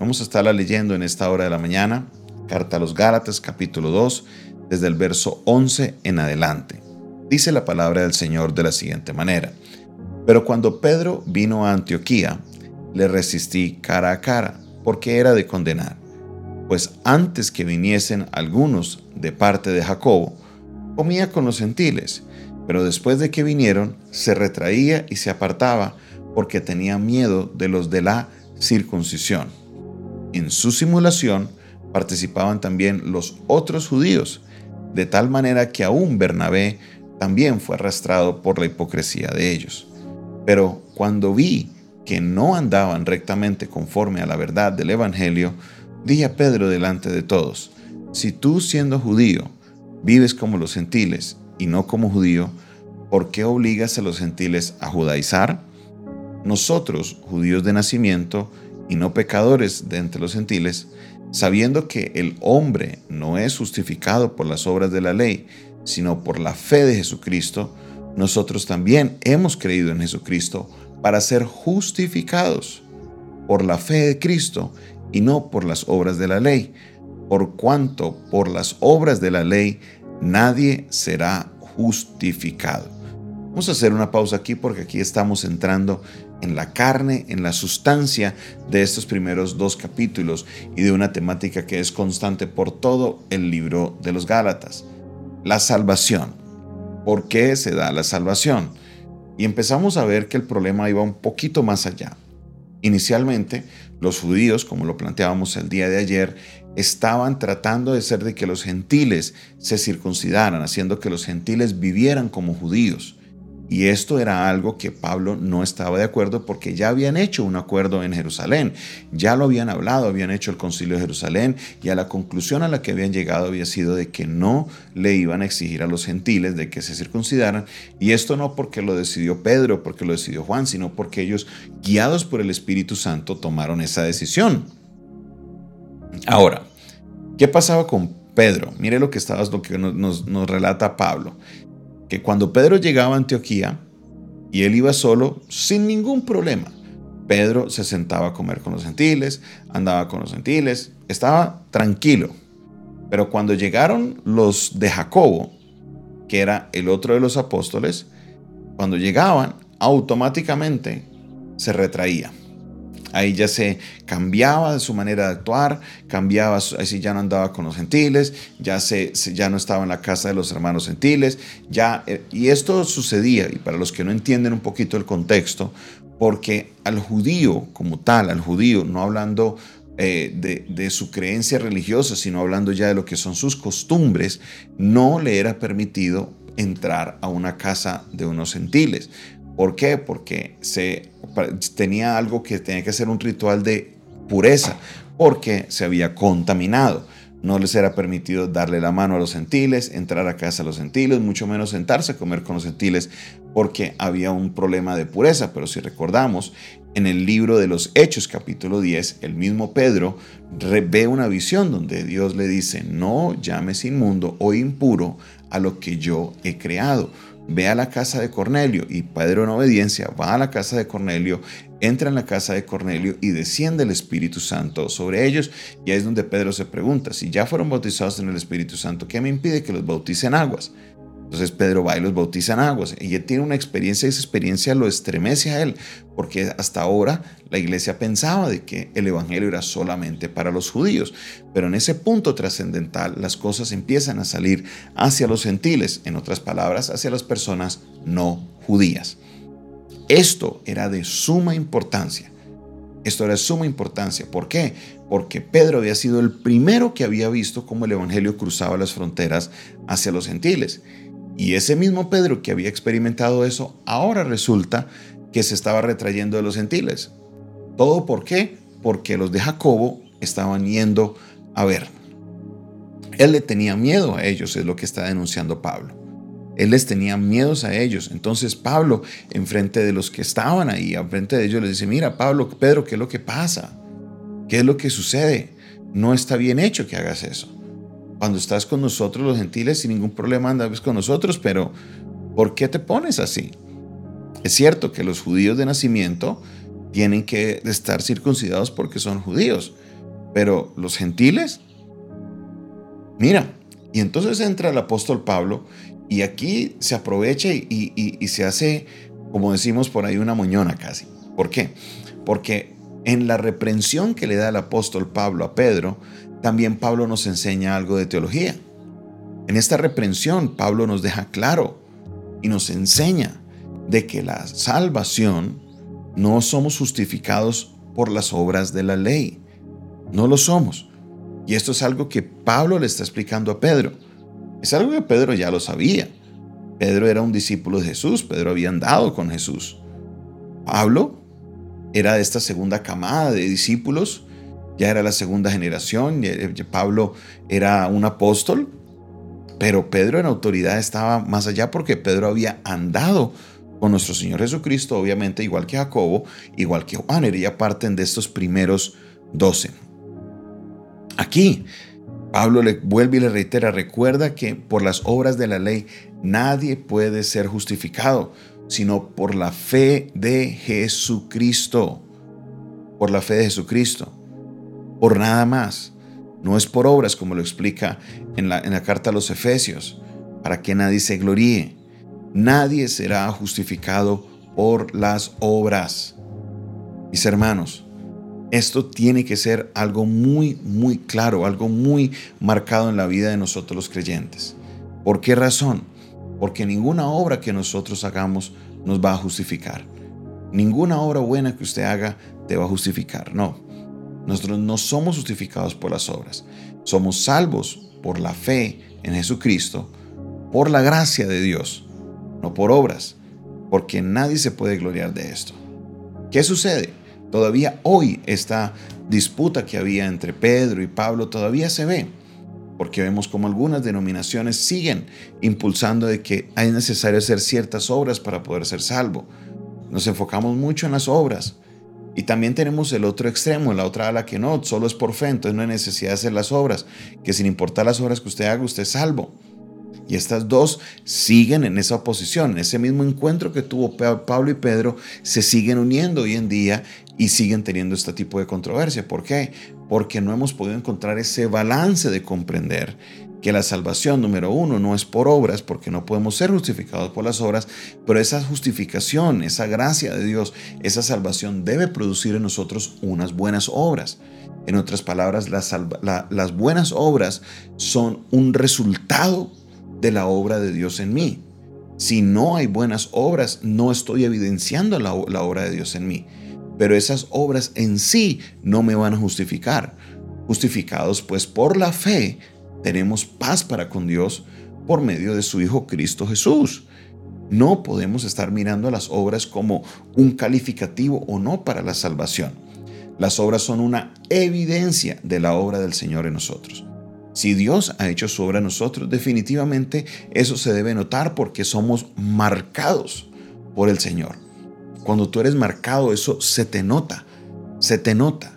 Vamos a estarla leyendo en esta hora de la mañana, Carta a los Gálatas capítulo 2, desde el verso 11 en adelante. Dice la palabra del Señor de la siguiente manera. Pero cuando Pedro vino a Antioquía, le resistí cara a cara, porque era de condenar. Pues antes que viniesen algunos de parte de Jacobo, comía con los gentiles, pero después de que vinieron, se retraía y se apartaba, porque tenía miedo de los de la circuncisión. En su simulación participaban también los otros judíos, de tal manera que aún Bernabé también fue arrastrado por la hipocresía de ellos. Pero cuando vi que no andaban rectamente conforme a la verdad del Evangelio, dije a Pedro delante de todos, si tú siendo judío vives como los gentiles y no como judío, ¿por qué obligas a los gentiles a judaizar? Nosotros, judíos de nacimiento y no pecadores de entre los gentiles, sabiendo que el hombre no es justificado por las obras de la ley, sino por la fe de Jesucristo, nosotros también hemos creído en Jesucristo para ser justificados por la fe de Cristo y no por las obras de la ley, por cuanto por las obras de la ley nadie será justificado. Vamos a hacer una pausa aquí porque aquí estamos entrando en la carne, en la sustancia de estos primeros dos capítulos y de una temática que es constante por todo el libro de los Gálatas. La salvación. ¿Por qué se da la salvación? Y empezamos a ver que el problema iba un poquito más allá. Inicialmente, los judíos, como lo planteábamos el día de ayer, estaban tratando de ser de que los gentiles se circuncidaran, haciendo que los gentiles vivieran como judíos. Y esto era algo que Pablo no estaba de acuerdo porque ya habían hecho un acuerdo en Jerusalén, ya lo habían hablado, habían hecho el concilio de Jerusalén y a la conclusión a la que habían llegado había sido de que no le iban a exigir a los gentiles de que se circuncidaran. Y esto no porque lo decidió Pedro, porque lo decidió Juan, sino porque ellos, guiados por el Espíritu Santo, tomaron esa decisión. Ahora, ¿qué pasaba con Pedro? Mire lo que, estaba, lo que nos, nos relata Pablo que cuando Pedro llegaba a Antioquía y él iba solo, sin ningún problema, Pedro se sentaba a comer con los gentiles, andaba con los gentiles, estaba tranquilo. Pero cuando llegaron los de Jacobo, que era el otro de los apóstoles, cuando llegaban, automáticamente se retraía. Ahí ya se cambiaba su manera de actuar, cambiaba, así ya no andaba con los gentiles, ya, se, ya no estaba en la casa de los hermanos gentiles, ya, eh, y esto sucedía, y para los que no entienden un poquito el contexto, porque al judío como tal, al judío, no hablando eh, de, su creencia religiosa, sino hablando ya de lo que son sus costumbres, no le era permitido entrar a una casa de unos gentiles. ¿Por qué? Porque se, tenía algo que tenía que ser un ritual de pureza, porque se había contaminado. No les era permitido darle la mano a los gentiles, entrar a casa a los gentiles, mucho menos sentarse a comer con los gentiles, porque había un problema de pureza. Pero si recordamos, en el libro de los Hechos capítulo 10, el mismo Pedro ve una visión donde Dios le dice, no llames inmundo o impuro a lo que yo he creado ve a la casa de Cornelio y Pedro en obediencia va a la casa de Cornelio, entra en la casa de Cornelio y desciende el Espíritu Santo sobre ellos y ahí es donde Pedro se pregunta, si ya fueron bautizados en el Espíritu Santo, ¿qué me impide que los bauticen aguas? Entonces Pedro va y los bautiza en aguas. Y él tiene una experiencia y esa experiencia lo estremece a él, porque hasta ahora la iglesia pensaba de que el Evangelio era solamente para los judíos. Pero en ese punto trascendental las cosas empiezan a salir hacia los gentiles, en otras palabras, hacia las personas no judías. Esto era de suma importancia. Esto era de suma importancia. ¿Por qué? Porque Pedro había sido el primero que había visto cómo el Evangelio cruzaba las fronteras hacia los gentiles. Y ese mismo Pedro que había experimentado eso, ahora resulta que se estaba retrayendo de los gentiles. ¿Todo por qué? Porque los de Jacobo estaban yendo a ver. Él le tenía miedo a ellos, es lo que está denunciando Pablo. Él les tenía miedos a ellos. Entonces Pablo, enfrente de los que estaban ahí, enfrente de ellos, les dice, mira Pablo, Pedro, ¿qué es lo que pasa? ¿Qué es lo que sucede? No está bien hecho que hagas eso cuando estás con nosotros los gentiles sin ningún problema andas con nosotros, pero ¿por qué te pones así? Es cierto que los judíos de nacimiento tienen que estar circuncidados porque son judíos. Pero los gentiles, mira, y entonces entra el apóstol Pablo y aquí se aprovecha y, se hace, como decimos por ahí, una moñona casi. ¿Por qué? Porque en la reprensión que le da el apóstol Pablo a Pedro, también Pablo nos enseña algo de teología. En esta reprensión, Pablo nos deja claro y nos enseña de que la salvación no somos justificados por las obras de la ley. No lo somos. Y esto es algo que Pablo le está explicando a Pedro. Es algo que Pedro ya lo sabía. Pedro era un discípulo de Jesús, Pedro había andado con Jesús. Pablo era de esta segunda camada de discípulos, ya era la segunda generación, Pablo era un apóstol, pero Pedro en autoridad estaba más allá porque Pedro había andado con nuestro Señor Jesucristo, obviamente, igual que Jacobo, igual que Juan, ya parten de estos primeros doce. Aquí, Pablo le vuelve y le reitera, recuerda que por las obras de la ley nadie puede ser justificado, sino por la fe de Jesucristo. Por la fe de Jesucristo. Por nada más. No es por obras, como lo explica en la, en la carta a los Efesios, para que nadie se gloríe nadie será justificado por las obras. Mis hermanos, esto tiene que ser algo muy, muy claro, algo muy marcado en la vida de nosotros los creyentes. ¿Por qué razón? Porque ninguna obra que nosotros hagamos nos va a justificar. Ninguna obra buena que usted haga te va a justificar. No. Nosotros no somos justificados por las obras. Somos salvos por la fe en Jesucristo, por la gracia de Dios no por obras, porque nadie se puede gloriar de esto. ¿Qué sucede? Todavía hoy esta disputa que había entre Pedro y Pablo todavía se ve, porque vemos como algunas denominaciones siguen impulsando de que hay necesario hacer ciertas obras para poder ser salvo. Nos enfocamos mucho en las obras, y también tenemos el otro extremo, la otra ala que no, solo es por fe, entonces no hay necesidad de hacer las obras, que sin importar las obras que usted haga, usted es salvo. Y estas dos siguen en esa oposición, en ese mismo encuentro que tuvo Pablo y Pedro, se siguen uniendo hoy en día y siguen teniendo este tipo de controversia. ¿Por qué? Porque no hemos podido encontrar ese balance de comprender que la salvación, número uno, no es por obras, porque no podemos ser justificados por las obras, pero esa justificación, esa gracia de Dios, esa salvación debe producir en nosotros unas buenas obras. En otras palabras, las, las buenas obras son un resultado de la obra de Dios en mí. Si no hay buenas obras, no estoy evidenciando la, obra de Dios en mí. Pero esas obras en sí no me van a justificar. Justificados pues por la fe, tenemos paz para con Dios por medio de su Hijo Cristo Jesús. No podemos estar mirando las obras como un calificativo o no para la salvación. Las obras son una evidencia de la obra del Señor en nosotros. Si Dios ha hecho su obra en nosotros, definitivamente eso se debe notar porque somos marcados por el Señor. Cuando tú eres marcado, eso se te nota, se te nota.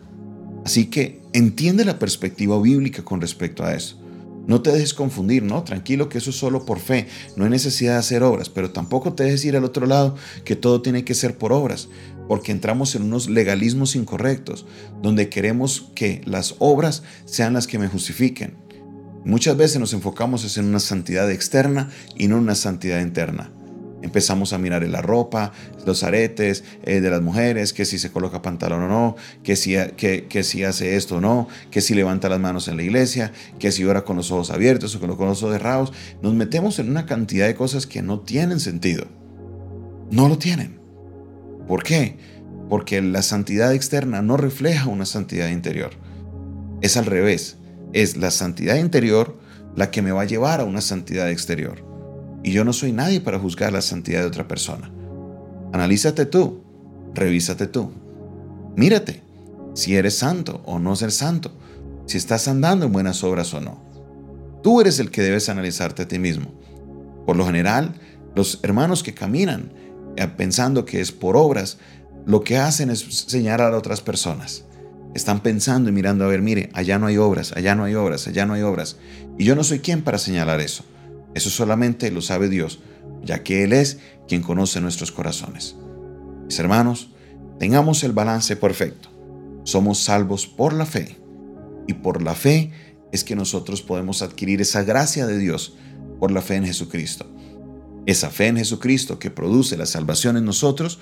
Así que entiende la perspectiva bíblica con respecto a eso. No te dejes confundir, ¿no? Tranquilo que eso es solo por fe. No hay necesidad de hacer obras, pero tampoco te dejes ir al otro lado que todo tiene que ser por obras, porque entramos en unos legalismos incorrectos, donde queremos que las obras sean las que me justifiquen. Muchas veces nos enfocamos en una santidad externa y no en una santidad interna. Empezamos a mirar en la ropa, los aretes eh, de las mujeres, que si se coloca pantalón o no, que si, que, si hace esto o no, que si levanta las manos en la iglesia, que si ora con los ojos abiertos o con los ojos cerrados. Nos metemos en una cantidad de cosas que no tienen sentido. No lo tienen. ¿Por qué? Porque la santidad externa no refleja una santidad interior. Es al revés es la santidad interior la que me va a llevar a una santidad exterior. Y yo no soy nadie para juzgar la santidad de otra persona. Analízate tú, revísate tú. Mírate si eres santo o no ser santo, si estás andando en buenas obras o no. Tú eres el que debes analizarte a ti mismo. Por lo general, los hermanos que caminan eh, pensando que es por obras, lo que hacen es señalar a otras personas. Están pensando y mirando a ver, mire, allá no hay obras, allá no hay obras, allá no hay obras. Y yo no soy quien para señalar eso. Eso solamente lo sabe Dios, ya que Él es quien conoce nuestros corazones. Mis hermanos, Tengamos el balance perfecto. Somos salvos por la fe. Y por la fe es que nosotros podemos adquirir esa gracia de Dios por la fe en Jesucristo. Esa fe en Jesucristo que produce la salvación en nosotros,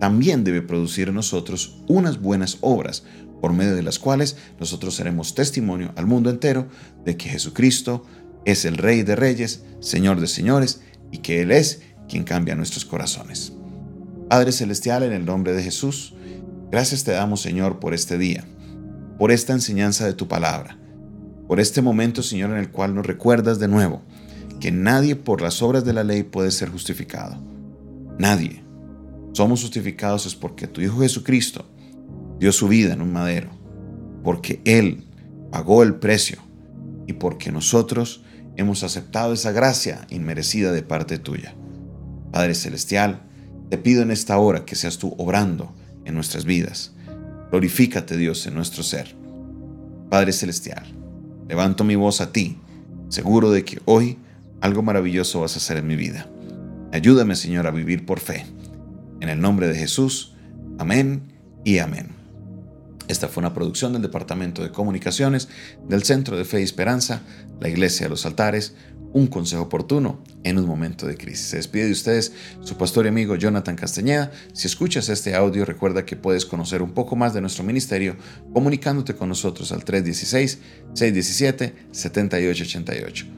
también debe producir en nosotros unas buenas obras, por medio de las cuales nosotros seremos testimonio al mundo entero de que Jesucristo es el Rey de Reyes, Señor de Señores, y que Él es quien cambia nuestros corazones. Padre Celestial, en el nombre de Jesús, gracias te damos, Señor, por este día, por esta enseñanza de tu palabra, por este momento, Señor, en el cual nos recuerdas de nuevo que nadie por las obras de la ley puede ser justificado. Nadie. Somos justificados es porque tu Hijo Jesucristo dio su vida en un madero, porque Él pagó el precio y porque nosotros hemos aceptado esa gracia inmerecida de parte tuya. Padre Celestial, te pido en esta hora que seas tú obrando en nuestras vidas. Glorifícate Dios en nuestro ser. Padre Celestial, levanto mi voz a ti, seguro de que hoy algo maravilloso vas a hacer en mi vida. Ayúdame Señor a vivir por fe. En el nombre de Jesús, amén y amén. Esta fue una producción del Departamento de Comunicaciones del Centro de Fe y Esperanza, la Iglesia de los Altares, un consejo oportuno en un momento de crisis. Se despide de ustedes su pastor y amigo Jonathan Castañeda. Si escuchas este audio, recuerda que puedes conocer un poco más de nuestro ministerio comunicándote con nosotros al 316-617-7888.